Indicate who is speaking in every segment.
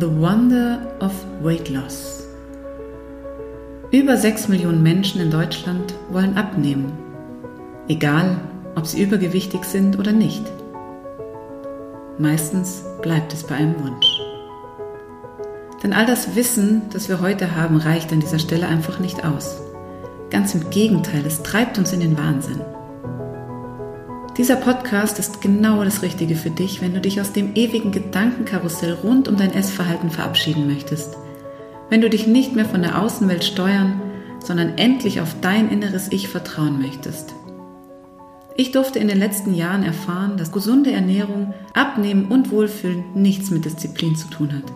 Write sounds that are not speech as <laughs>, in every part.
Speaker 1: The Wonder of Weight Loss. Über 6 Millionen Menschen in Deutschland wollen abnehmen, egal ob sie übergewichtig sind oder nicht. Meistens bleibt es bei einem Wunsch. Denn all das Wissen, das wir heute haben, reicht an dieser Stelle einfach nicht aus. Ganz im Gegenteil, es treibt uns in den Wahnsinn. Dieser Podcast ist genau das Richtige für dich, wenn du dich aus dem ewigen Gedankenkarussell rund um dein Essverhalten verabschieden möchtest. Wenn du dich nicht mehr von der Außenwelt steuern, sondern endlich auf dein inneres Ich vertrauen möchtest. Ich durfte in den letzten Jahren erfahren, dass gesunde Ernährung, Abnehmen und Wohlfühlen nichts mit Disziplin zu tun hat,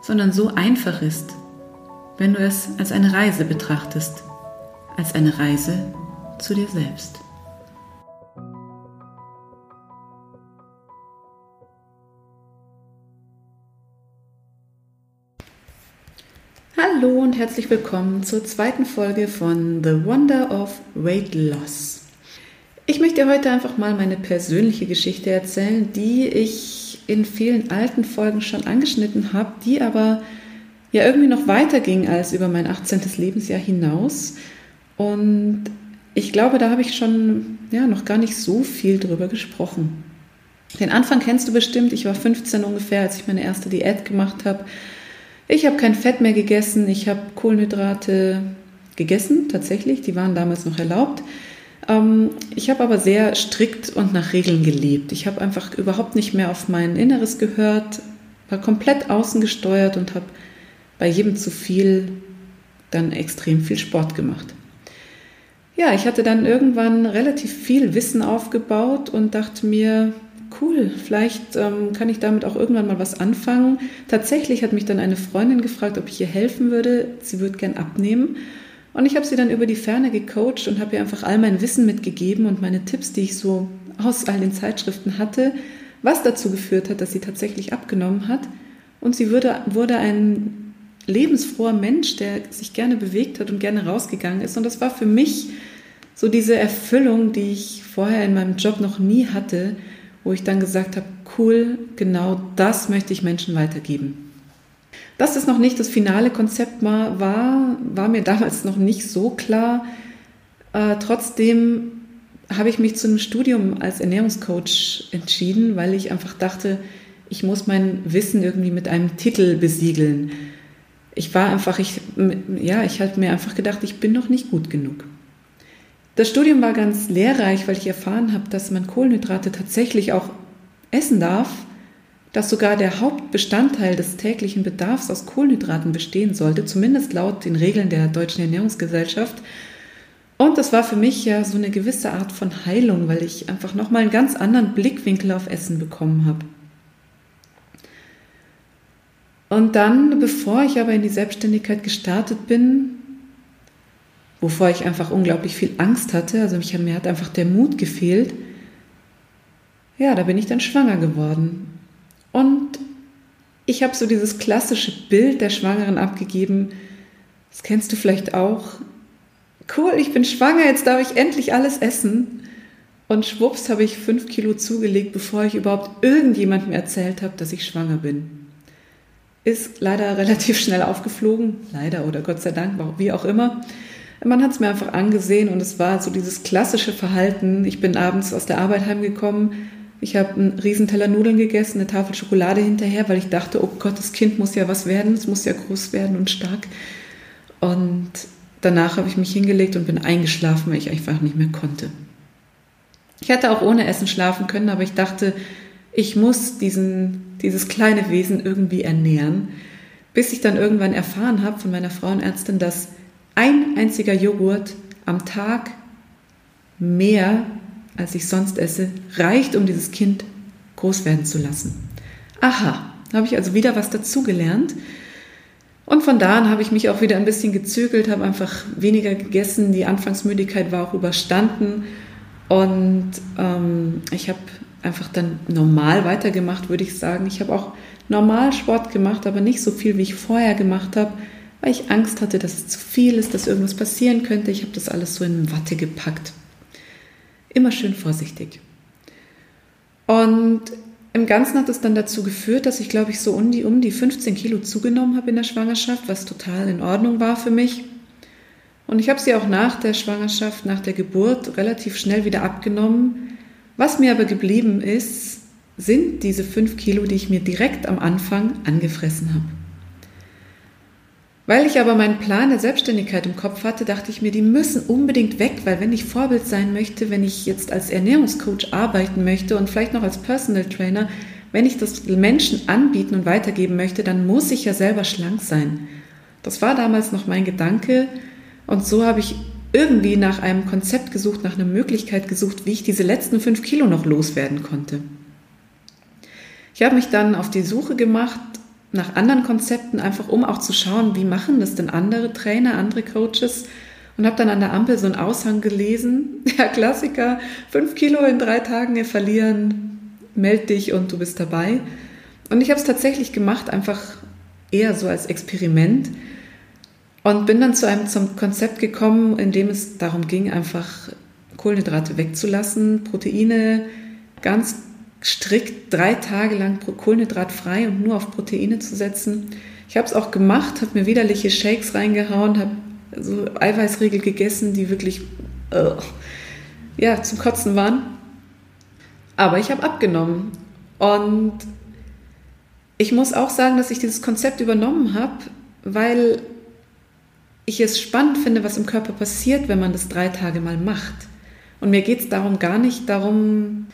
Speaker 1: sondern so einfach ist, wenn du es als eine Reise betrachtest, als eine Reise zu dir selbst. Hallo und herzlich willkommen zur zweiten Folge von The Wonder of Weight Loss. Ich möchte heute einfach mal meine persönliche Geschichte erzählen, die ich in vielen alten Folgen schon angeschnitten habe, die aber ja irgendwie noch weiter ging als über mein 18. Lebensjahr hinaus. Und ich glaube, da habe ich schon ja, noch gar nicht so viel drüber gesprochen. Den Anfang kennst du bestimmt. Ich war 15 ungefähr, als ich meine erste Diät gemacht habe. Ich habe kein Fett mehr gegessen, ich habe Kohlenhydrate gegessen, tatsächlich, die waren damals noch erlaubt. Ähm, ich habe aber sehr strikt und nach Regeln gelebt. Ich habe einfach überhaupt nicht mehr auf mein Inneres gehört, war komplett außen gesteuert und habe bei jedem zu viel dann extrem viel Sport gemacht. Ja, ich hatte dann irgendwann relativ viel Wissen aufgebaut und dachte mir, cool, vielleicht ähm, kann ich damit auch irgendwann mal was anfangen. Tatsächlich hat mich dann eine Freundin gefragt, ob ich ihr helfen würde. Sie würde gern abnehmen. Und ich habe sie dann über die Ferne gecoacht und habe ihr einfach all mein Wissen mitgegeben und meine Tipps, die ich so aus all den Zeitschriften hatte, was dazu geführt hat, dass sie tatsächlich abgenommen hat. Und sie wurde, wurde ein lebensfroher Mensch, der sich gerne bewegt hat und gerne rausgegangen ist. Und das war für mich so diese Erfüllung, die ich vorher in meinem Job noch nie hatte, wo ich dann gesagt habe, cool, genau das möchte ich Menschen weitergeben. Dass das noch nicht das finale Konzept war, war, mir <laughs> damals noch nicht so klar. Äh, trotzdem habe ich mich zu einem Studium als Ernährungscoach entschieden, weil ich einfach dachte, ich muss mein Wissen irgendwie mit einem Titel besiegeln. Ich war einfach, ich, ja, ich hatte mir einfach gedacht, ich bin noch nicht gut genug. Das Studium war ganz lehrreich, weil ich erfahren habe, dass man Kohlenhydrate tatsächlich auch essen darf, dass sogar der Hauptbestandteil des täglichen Bedarfs aus Kohlenhydraten bestehen sollte, zumindest laut den Regeln der Deutschen Ernährungsgesellschaft. Und das war für mich ja so eine gewisse Art von Heilung, weil ich einfach nochmal einen ganz anderen Blickwinkel auf Essen bekommen habe. Und dann, bevor ich aber in die Selbstständigkeit gestartet bin, wovor ich einfach unglaublich viel Angst hatte. Also mich, mir hat einfach der Mut gefehlt. Ja, da bin ich dann schwanger geworden. Und ich habe so dieses klassische Bild der Schwangeren abgegeben. Das kennst du vielleicht auch. Cool, ich bin schwanger, jetzt darf ich endlich alles essen. Und schwupps habe ich fünf Kilo zugelegt, bevor ich überhaupt irgendjemandem erzählt habe, dass ich schwanger bin. Ist leider <laughs> relativ schnell aufgeflogen, leider oder Gott sei Dank, wie auch immer. Man hat es mir einfach angesehen und es war so dieses klassische Verhalten. Ich bin abends aus der Arbeit heimgekommen, ich habe einen Riesenteller Nudeln gegessen, eine Tafel Schokolade hinterher, weil ich dachte, oh Gott, das Kind muss ja was werden, es muss ja groß werden und stark. Und danach habe ich mich hingelegt und bin eingeschlafen, weil ich einfach nicht mehr konnte. Ich hätte auch ohne Essen schlafen können, aber ich dachte, ich muss diesen, dieses kleine Wesen irgendwie ernähren, bis ich dann irgendwann erfahren habe von meiner Frauenärztin, dass ein einziger Joghurt am Tag mehr, als ich sonst esse, reicht, um dieses Kind groß werden zu lassen. Aha, habe ich also wieder was dazugelernt. Und von da an habe ich mich auch wieder ein bisschen gezügelt, habe einfach weniger gegessen. Die Anfangsmüdigkeit war auch überstanden. Und ähm, ich habe einfach dann normal weitergemacht, würde ich sagen. Ich habe auch normal Sport gemacht, aber nicht so viel, wie ich vorher gemacht habe weil ich Angst hatte, dass es zu viel ist, dass irgendwas passieren könnte. Ich habe das alles so in Watte gepackt. Immer schön vorsichtig. Und Im Ganzen hat es dann dazu geführt, dass ich, glaube ich, so um die, um die 15 Kilo zugenommen habe in der Schwangerschaft, was total in Ordnung war für mich. Und ich habe sie auch nach der Schwangerschaft, nach der Geburt relativ schnell wieder abgenommen. Was mir aber geblieben ist, sind diese 5 Kilo, die ich mir direkt am Anfang angefressen habe. Weil ich aber meinen Plan der Selbstständigkeit im Kopf hatte, dachte ich mir, die müssen unbedingt weg, weil wenn ich Vorbild sein möchte, wenn ich jetzt als Ernährungscoach arbeiten möchte und vielleicht noch als Personal Trainer, wenn ich das Menschen anbieten und weitergeben möchte, dann muss ich ja selber schlank sein. Das war damals noch mein Gedanke und so habe ich irgendwie nach einem Konzept gesucht, nach einer Möglichkeit gesucht, wie ich diese letzten fünf Kilo noch loswerden konnte. Ich habe mich dann auf die Suche gemacht nach anderen Konzepten, einfach um auch zu schauen, wie machen das denn andere Trainer, andere Coaches. Und habe dann an der Ampel so einen Aushang gelesen, <laughs> der Klassiker, fünf Kilo in drei Tagen verlieren, meld dich und du bist dabei. Und ich habe es tatsächlich gemacht, einfach eher so als Experiment. Und bin dann zu einem zum Konzept gekommen, in dem es darum ging, einfach Kohlenhydrate wegzulassen, Proteine ganz strikt drei Tage lang kohlenhydratfrei und nur auf Proteine zu setzen. Ich habe es auch gemacht, habe mir widerliche Shakes reingehauen, habe so Eiweißriegel gegessen, die wirklich uh, ja, zum Kotzen waren. Aber ich habe abgenommen. Und ich muss auch sagen, dass ich dieses Konzept übernommen habe, weil ich es spannend finde, was im Körper passiert, wenn man das drei Tage mal macht. Und mir geht es darum gar nicht darum,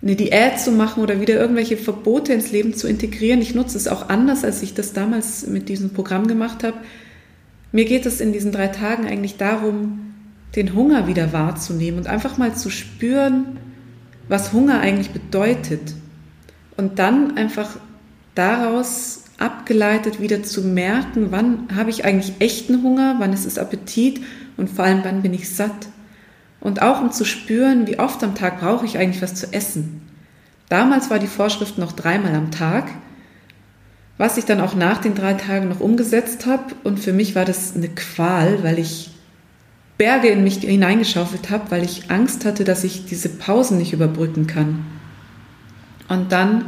Speaker 1: eine Diät zu machen oder wieder irgendwelche Verbote ins Leben zu integrieren. Ich nutze es auch anders, als ich das damals mit diesem Programm gemacht habe. Mir geht es in diesen drei Tagen eigentlich darum, den Hunger wieder wahrzunehmen und einfach mal zu spüren, was Hunger eigentlich bedeutet. Und dann einfach daraus abgeleitet wieder zu merken, wann habe ich eigentlich echten Hunger, wann ist es Appetit und vor allem wann bin ich satt. Und auch um zu spüren, wie oft am Tag brauche ich eigentlich was zu essen. Damals war die Vorschrift noch dreimal am Tag, was ich dann auch nach den drei Tagen noch umgesetzt habe. Und für mich war das eine Qual, weil ich Berge in mich hineingeschaufelt habe, weil ich Angst hatte, dass ich diese Pausen nicht überbrücken kann. Und dann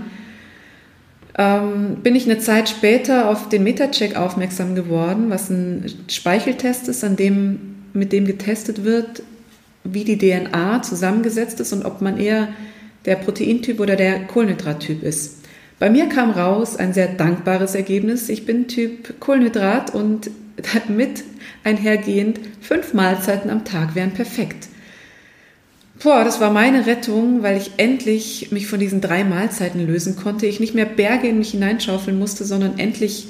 Speaker 1: ähm, bin ich eine Zeit später auf den Metacheck aufmerksam geworden, was ein Speicheltest ist, an dem, mit dem getestet wird, wie die DNA zusammengesetzt ist und ob man eher der Proteintyp oder der Kohlenhydrattyp ist. Bei mir kam raus ein sehr dankbares Ergebnis. Ich bin Typ Kohlenhydrat und mit einhergehend fünf Mahlzeiten am Tag wären perfekt. Boah, das war meine Rettung, weil ich endlich mich von diesen drei Mahlzeiten lösen konnte. Ich nicht mehr Berge in mich hineinschaufeln musste, sondern endlich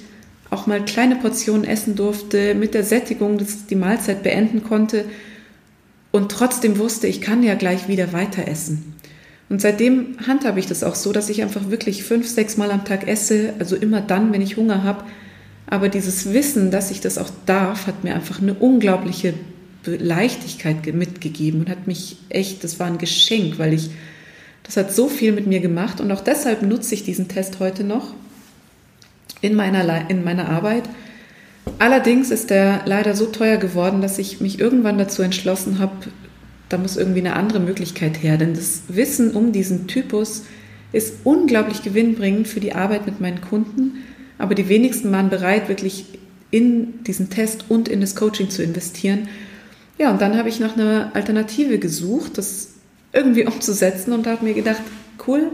Speaker 1: auch mal kleine Portionen essen durfte, mit der Sättigung die Mahlzeit beenden konnte und trotzdem wusste, ich kann ja gleich wieder weiter essen. Und seitdem handhabe ich das auch so, dass ich einfach wirklich fünf, sechs Mal am Tag esse, also immer dann, wenn ich Hunger habe. Aber dieses Wissen, dass ich das auch darf, hat mir einfach eine unglaubliche Leichtigkeit mitgegeben und hat mich echt, das war ein Geschenk, weil ich, das hat so viel mit mir gemacht und auch deshalb nutze ich diesen Test heute noch in meiner, in meiner Arbeit, Allerdings ist der leider so teuer geworden, dass ich mich irgendwann dazu entschlossen habe, da muss irgendwie eine andere Möglichkeit her. Denn das Wissen um diesen Typus ist unglaublich gewinnbringend für die Arbeit mit meinen Kunden. Aber die wenigsten waren bereit, wirklich in diesen Test und in das Coaching zu investieren. Ja, und dann habe ich nach einer Alternative gesucht, das irgendwie <laughs> umzusetzen und habe mir gedacht, cool,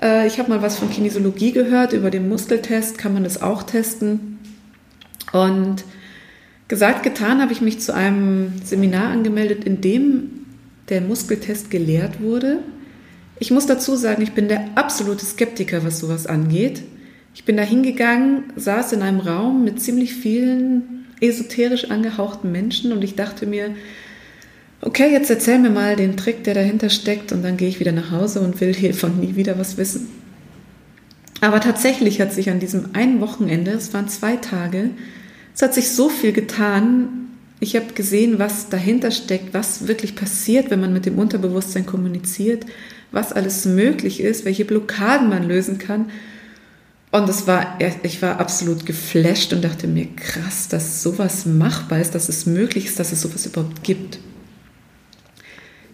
Speaker 1: äh, ich habe mal was von Kinesiologie gehört, über den Muskeltest kann man das auch testen. Und gesagt, getan, habe ich mich zu einem Seminar angemeldet, in dem der Muskeltest gelehrt wurde. Ich muss dazu sagen, ich bin der absolute Skeptiker, was sowas angeht. Ich bin da hingegangen, saß in einem Raum mit ziemlich vielen esoterisch angehauchten Menschen und ich dachte mir, okay, jetzt erzähl mir mal den Trick, der dahinter steckt und dann gehe ich wieder nach Hause und will hiervon nie wieder was wissen. Aber tatsächlich hat sich an diesem einen Wochenende, es waren zwei Tage, es hat sich so viel getan. Ich habe gesehen, was dahinter steckt, was wirklich passiert, wenn man mit dem Unterbewusstsein kommuniziert, was alles möglich ist, welche Blockaden man lösen kann. Und das war, ich war absolut geflasht und dachte mir, krass, dass sowas machbar ist, dass es möglich ist, dass es sowas überhaupt gibt.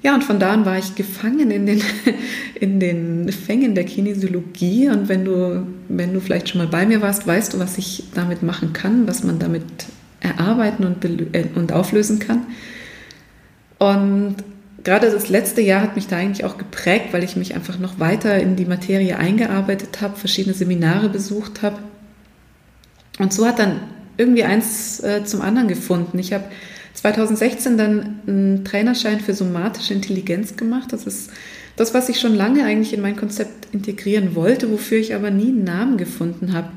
Speaker 1: Ja, und von da an war ich gefangen in den, <laughs> in den Fängen der Kinesiologie. Und wenn du, wenn du vielleicht schon mal bei mir warst, weißt du, was ich damit machen kann, was man damit erarbeiten und, äh, und auflösen kann. Und gerade das letzte Jahr hat mich da eigentlich auch geprägt, weil ich mich einfach noch weiter in die Materie eingearbeitet habe, verschiedene Seminare besucht habe. Und so hat dann irgendwie eins äh, zum anderen gefunden. Ich habe 2016 dann einen Trainerschein für somatische Intelligenz gemacht. Das ist das, was ich schon lange eigentlich in mein Konzept integrieren wollte, wofür ich aber nie einen Namen gefunden habe.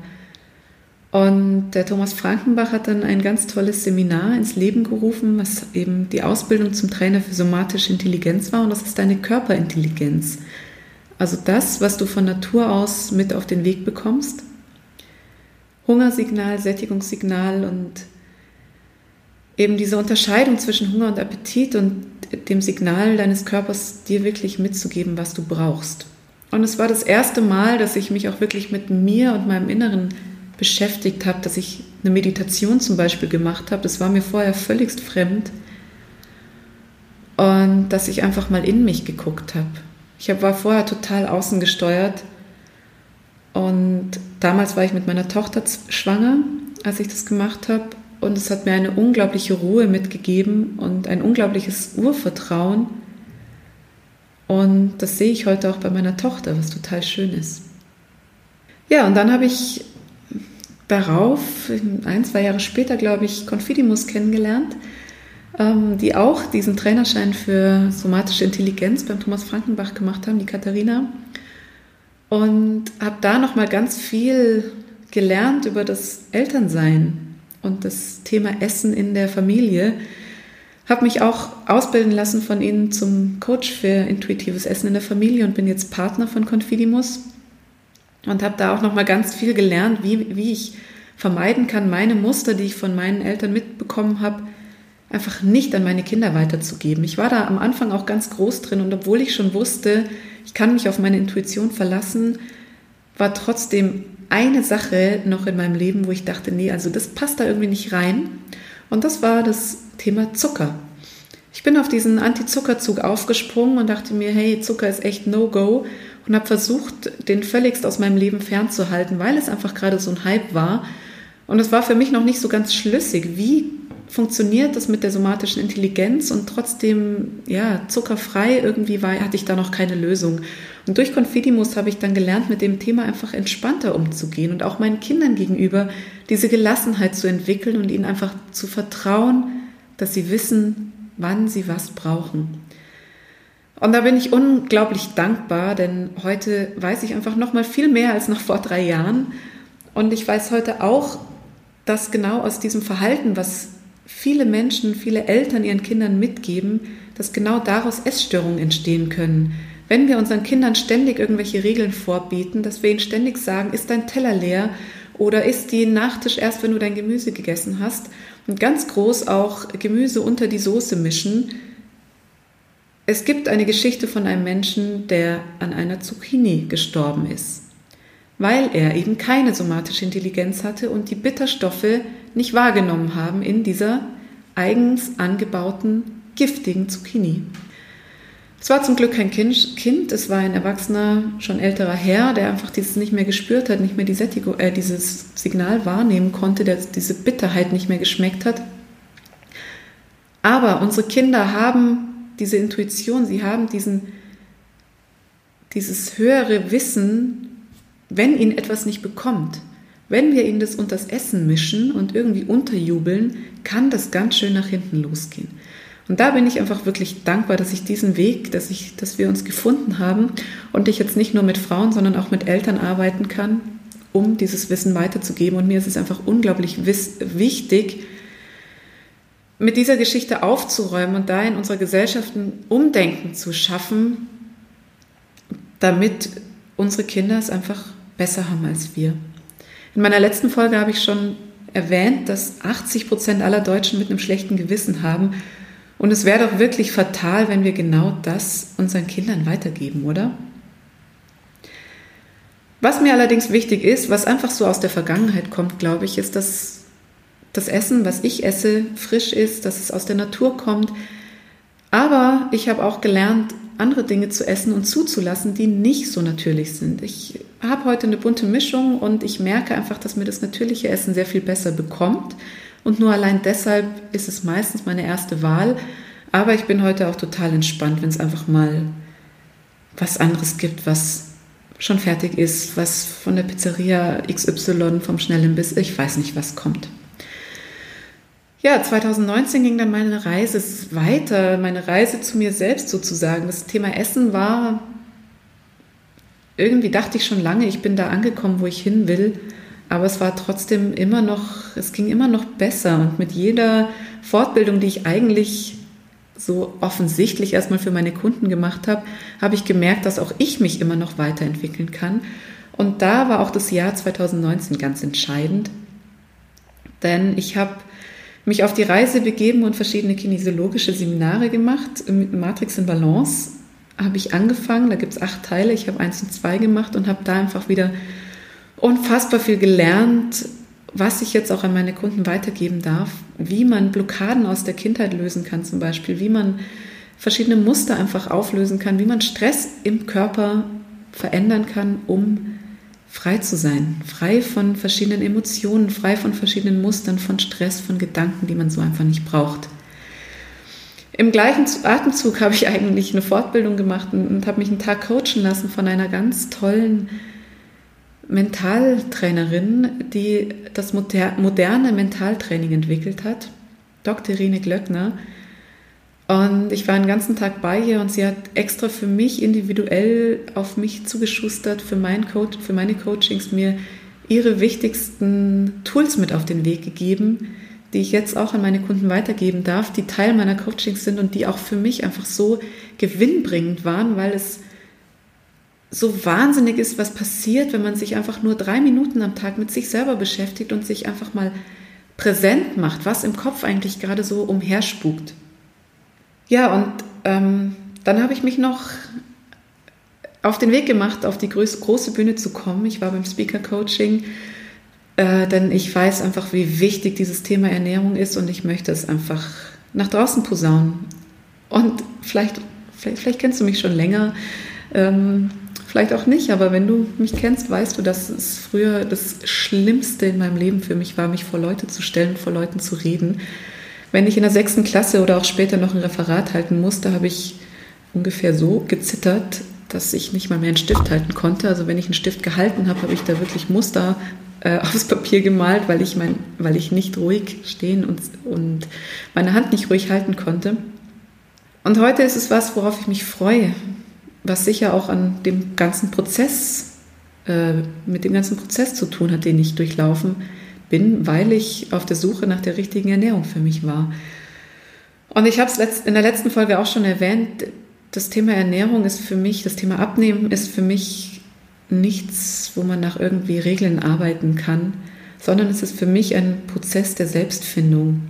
Speaker 1: Und der Thomas Frankenbach hat dann ein ganz tolles Seminar ins Leben gerufen, was eben die Ausbildung zum Trainer für somatische Intelligenz war. Und das ist deine Körperintelligenz. Also das, was du von Natur aus mit auf den Weg bekommst. Hungersignal, Sättigungssignal und eben diese Unterscheidung zwischen Hunger und Appetit und dem Signal deines Körpers, dir wirklich mitzugeben, was du brauchst. Und es war das erste Mal, dass ich mich auch wirklich mit mir und meinem Inneren beschäftigt habe, dass ich eine Meditation zum Beispiel gemacht habe. Das war mir vorher völligst fremd. Und dass ich einfach mal in mich geguckt habe. Ich war vorher total außen gesteuert. Und damals war ich mit meiner Tochter schwanger, als ich das gemacht habe. Und es hat mir eine unglaubliche Ruhe mitgegeben und ein unglaubliches Urvertrauen. Und das sehe ich heute auch bei meiner Tochter, was total schön ist. Ja, und dann habe ich darauf, ein, zwei Jahre später, glaube ich, Confidimus kennengelernt, ähm, die auch diesen Trainerschein für somatische Intelligenz beim Thomas Frankenbach gemacht haben, die Katharina. Und habe da nochmal ganz viel gelernt über das Elternsein und das Thema Essen in der Familie. Habe mich auch ausbilden lassen von Ihnen zum Coach für intuitives Essen in der Familie und bin jetzt Partner von Confidimus und habe da auch noch mal ganz viel gelernt, wie, wie ich vermeiden kann, meine Muster, die ich von meinen Eltern mitbekommen habe, einfach nicht an meine Kinder weiterzugeben. Ich war da am Anfang auch ganz groß drin und obwohl ich schon wusste, ich kann mich auf meine Intuition verlassen, war trotzdem eine Sache noch in meinem Leben, wo ich dachte, nee, also das passt da irgendwie nicht rein. Und das war das Thema Zucker. Ich bin auf diesen Anti-Zuckerzug aufgesprungen und dachte mir, hey, Zucker ist echt No-Go und habe versucht, den völligst aus meinem Leben fernzuhalten, weil es einfach gerade so ein Hype war. Und es war für mich noch nicht so ganz schlüssig, wie funktioniert das mit der somatischen Intelligenz und trotzdem ja zuckerfrei irgendwie war, hatte ich da noch keine Lösung. Und durch Confidimus habe ich dann gelernt, mit dem Thema einfach entspannter umzugehen und auch meinen Kindern gegenüber diese Gelassenheit zu entwickeln und ihnen einfach zu vertrauen, dass sie wissen, wann sie was brauchen. Und da bin ich unglaublich dankbar, denn heute weiß ich einfach noch mal viel mehr als noch vor drei Jahren. Und ich weiß heute auch, dass genau aus diesem Verhalten, was viele Menschen, viele Eltern ihren Kindern mitgeben, dass genau daraus Essstörungen entstehen können. Wenn wir unseren Kindern ständig irgendwelche Regeln vorbieten, dass wir ihnen ständig sagen, ist dein Teller leer oder ist die Nachtisch erst, wenn du dein Gemüse gegessen hast und ganz groß auch Gemüse unter die Soße mischen, es gibt eine Geschichte von einem Menschen, der an einer Zucchini gestorben ist, weil er eben keine somatische Intelligenz hatte und die Bitterstoffe nicht wahrgenommen haben in dieser eigens angebauten giftigen Zucchini. Es war zum Glück kein Kind, es war ein erwachsener, schon älterer Herr, der einfach dieses nicht mehr gespürt hat, nicht mehr die Sättigung, äh, dieses Signal wahrnehmen konnte, der diese Bitterheit nicht mehr geschmeckt hat. Aber unsere Kinder haben diese Intuition, sie haben diesen, dieses höhere Wissen, wenn ihnen etwas nicht bekommt. Wenn wir ihnen das unter das Essen mischen und irgendwie unterjubeln, kann das ganz schön nach hinten losgehen. Und da bin ich einfach wirklich dankbar, dass ich diesen Weg, dass, ich, dass wir uns gefunden haben und ich jetzt nicht nur mit Frauen, sondern auch mit Eltern arbeiten kann, um dieses Wissen weiterzugeben. Und mir ist es einfach unglaublich wichtig, mit dieser Geschichte aufzuräumen und da in unserer Gesellschaft ein Umdenken zu schaffen, damit unsere Kinder es einfach besser haben als wir. In meiner letzten Folge habe ich schon erwähnt, dass 80 Prozent aller Deutschen mit einem schlechten Gewissen haben. Und es wäre doch wirklich fatal, wenn wir genau das unseren Kindern weitergeben, oder? Was mir allerdings wichtig ist, was einfach so aus der Vergangenheit kommt, glaube ich, ist, dass das Essen, was ich esse, frisch ist, dass es aus der Natur kommt. Aber ich habe auch gelernt, andere Dinge zu essen und zuzulassen, die nicht so natürlich sind. Ich habe heute eine bunte Mischung und ich merke einfach, dass mir das natürliche Essen sehr viel besser bekommt. Und nur allein deshalb ist es meistens meine erste Wahl. Aber ich bin heute auch total entspannt, wenn es einfach mal was anderes gibt, was schon fertig ist, was von der Pizzeria XY vom Schnellimbiss, ich weiß nicht, was kommt. Ja, 2019 ging dann meine Reise weiter, meine Reise zu mir selbst sozusagen. Das Thema Essen war, irgendwie dachte ich schon lange, ich bin da angekommen, wo ich hin will, aber es war trotzdem immer noch, es ging immer noch besser und mit jeder Fortbildung, die ich eigentlich so offensichtlich erstmal für meine Kunden gemacht habe, habe ich gemerkt, dass auch ich mich immer noch weiterentwickeln kann. Und da war auch das Jahr 2019 ganz entscheidend, denn ich habe mich auf die Reise begeben und verschiedene kinesiologische Seminare gemacht. Mit Matrix in Balance habe ich angefangen, da gibt es acht Teile, ich habe eins und zwei gemacht und habe da einfach wieder unfassbar viel gelernt, was ich jetzt auch an meine Kunden weitergeben darf, wie man Blockaden aus der Kindheit lösen kann zum Beispiel, wie man verschiedene Muster einfach auflösen kann, wie man Stress im Körper verändern kann, um frei zu sein, frei von verschiedenen Emotionen, frei von verschiedenen Mustern, von Stress, von Gedanken, die man so einfach nicht braucht. Im gleichen Atemzug <laughs> habe ich eigentlich eine Fortbildung gemacht und, habe mich einen Tag coachen lassen von einer ganz tollen Mentaltrainerin, die das moderne Mentaltraining entwickelt hat, Dr. Irene Glöckner. Und ich war den ganzen Tag bei ihr und sie hat extra für mich individuell auf mich zugeschustert, für, mein Coach, für meine Coachings mir ihre wichtigsten Tools mit auf den Weg gegeben, die ich jetzt auch an meine Kunden weitergeben darf, die Teil meiner Coachings sind und die auch für mich einfach so gewinnbringend waren, weil es so wahnsinnig ist, was passiert, wenn man sich einfach nur drei Minuten am Tag mit sich selber beschäftigt und sich einfach mal präsent macht, was im Kopf eigentlich gerade so umherspukt. Ja, und ähm, dann habe ich mich noch auf den Weg gemacht, auf die große Bühne zu kommen. Ich war beim Speaker Coaching, äh, denn ich weiß einfach, wie wichtig dieses Thema Ernährung ist und ich möchte es einfach nach draußen posaunen. Und vielleicht, vielleicht, vielleicht kennst du mich schon länger, ähm, vielleicht auch nicht, aber wenn du mich kennst, weißt du, dass es früher das Schlimmste in meinem Leben für mich war, mich vor Leute zu stellen, vor Leuten zu reden. Wenn ich in der sechsten Klasse oder auch später noch ein Referat halten musste, habe ich ungefähr so gezittert, dass ich nicht mal mehr einen Stift halten konnte. Also wenn ich einen Stift gehalten habe, habe ich da wirklich Muster äh, <laughs> aufs Papier gemalt, weil ich, mein, weil ich nicht ruhig stehen und, und meine Hand nicht ruhig halten konnte. Und heute ist es was, worauf ich mich freue, was sicher auch an dem ganzen Prozess, äh, mit dem ganzen Prozess zu tun hat, den ich durchlaufen bin, weil ich auf der Suche nach der richtigen Ernährung für mich war. Und ich habe es in der letzten Folge auch schon erwähnt, das Thema Ernährung ist für mich, das Thema Abnehmen ist für mich nichts, wo man nach irgendwie Regeln arbeiten kann, sondern es ist für mich ein Prozess der Selbstfindung.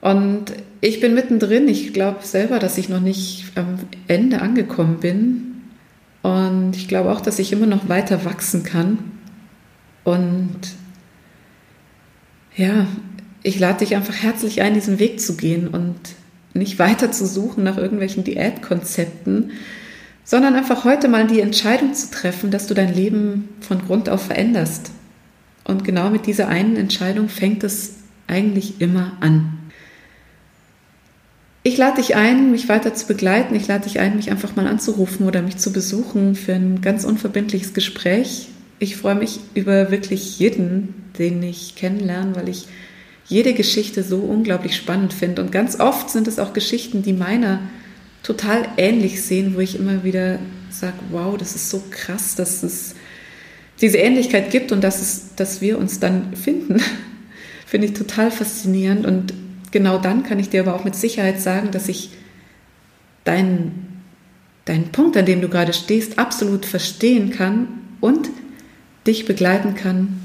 Speaker 1: Und ich bin mittendrin. Ich glaube selber, dass ich noch nicht am Ende angekommen bin. Und ich glaube auch, dass ich immer noch weiter wachsen kann. Und ja, ich lade dich einfach herzlich ein, diesen Weg zu gehen und nicht weiter zu suchen nach irgendwelchen Diätkonzepten, sondern einfach heute mal die Entscheidung zu treffen, dass du dein Leben von Grund auf veränderst. Und genau mit dieser einen Entscheidung fängt es eigentlich immer an. Ich lade dich ein, mich weiter zu begleiten. Ich lade dich ein, mich einfach mal anzurufen oder mich zu besuchen für ein ganz unverbindliches Gespräch. Ich freue mich über wirklich jeden, den ich kennenlerne, weil ich jede Geschichte so unglaublich spannend finde. Und ganz oft sind es auch Geschichten, die meiner total ähnlich sehen, wo ich immer wieder sage, wow, das ist so krass, dass es diese Ähnlichkeit gibt und dass, es, dass wir uns dann finden. <laughs> finde ich total faszinierend. Und genau dann kann ich dir aber auch mit Sicherheit sagen, dass ich deinen, deinen Punkt, an dem du gerade stehst, absolut verstehen kann und dich begleiten kann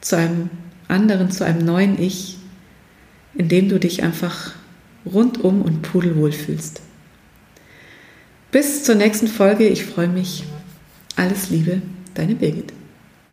Speaker 1: zu einem anderen, zu einem neuen Ich, in dem du dich einfach rundum und pudelwohl fühlst. Bis zur nächsten Folge. Ich freue mich. Alles Liebe, deine Birgit.